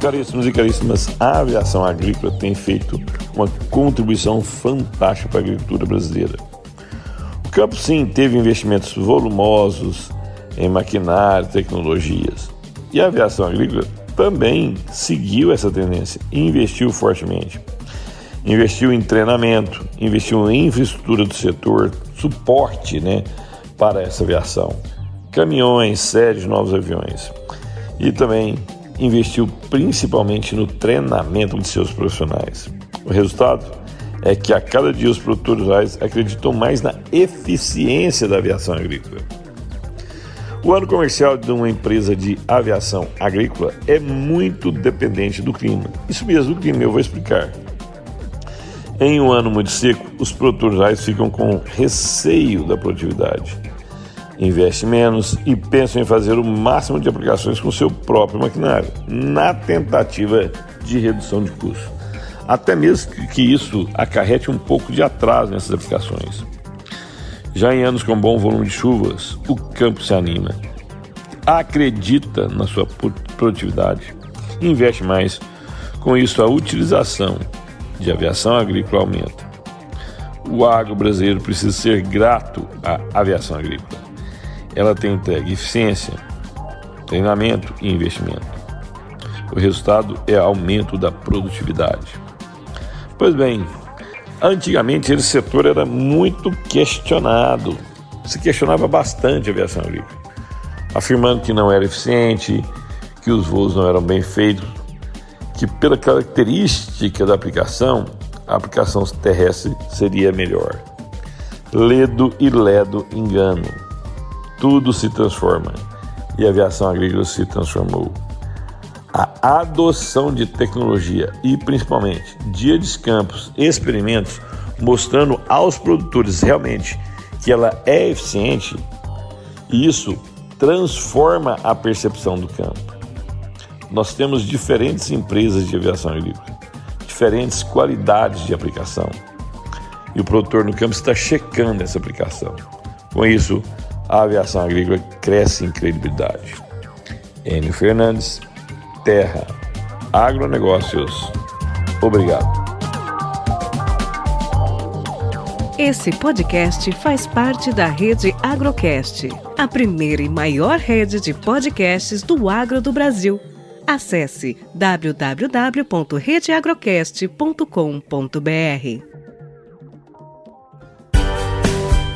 Caríssimos e caríssimas, a aviação agrícola tem feito uma contribuição fantástica para a agricultura brasileira. O campo, sim, teve investimentos volumosos em maquinário, tecnologias. E a aviação agrícola também seguiu essa tendência e investiu fortemente. Investiu em treinamento, investiu em infraestrutura do setor, suporte né, para essa aviação, caminhões, séries novos aviões. E também investiu principalmente no treinamento de seus profissionais. O resultado é que a cada dia os produtores rurais acreditam mais na eficiência da aviação agrícola. O ano comercial de uma empresa de aviação agrícola é muito dependente do clima. Isso mesmo, do clima, eu vou explicar. Em um ano muito seco, os produtores rurais ficam com receio da produtividade investe menos e pensa em fazer o máximo de aplicações com seu próprio maquinário, na tentativa de redução de custo. Até mesmo que isso acarrete um pouco de atraso nessas aplicações. Já em anos com bom volume de chuvas, o campo se anima, acredita na sua produtividade, investe mais. Com isso, a utilização de aviação agrícola aumenta. O agro brasileiro precisa ser grato à aviação agrícola ela tem entregue eficiência, treinamento e investimento. O resultado é aumento da produtividade. Pois bem, antigamente esse setor era muito questionado. Se questionava bastante a aviação agrícola, afirmando que não era eficiente, que os voos não eram bem feitos, que pela característica da aplicação, a aplicação terrestre seria melhor. Ledo e ledo engano tudo se transforma e a aviação agrícola se transformou. A adoção de tecnologia e principalmente dia de campos, experimentos, mostrando aos produtores realmente que ela é eficiente, isso transforma a percepção do campo. Nós temos diferentes empresas de aviação agrícola, diferentes qualidades de aplicação. E o produtor no campo está checando essa aplicação. Com isso, a aviação agrícola cresce em credibilidade. Enio Fernandes, Terra, Agronegócios. Obrigado. Esse podcast faz parte da rede Agrocast, a primeira e maior rede de podcasts do agro do Brasil. Acesse www.redeagrocast.com.br.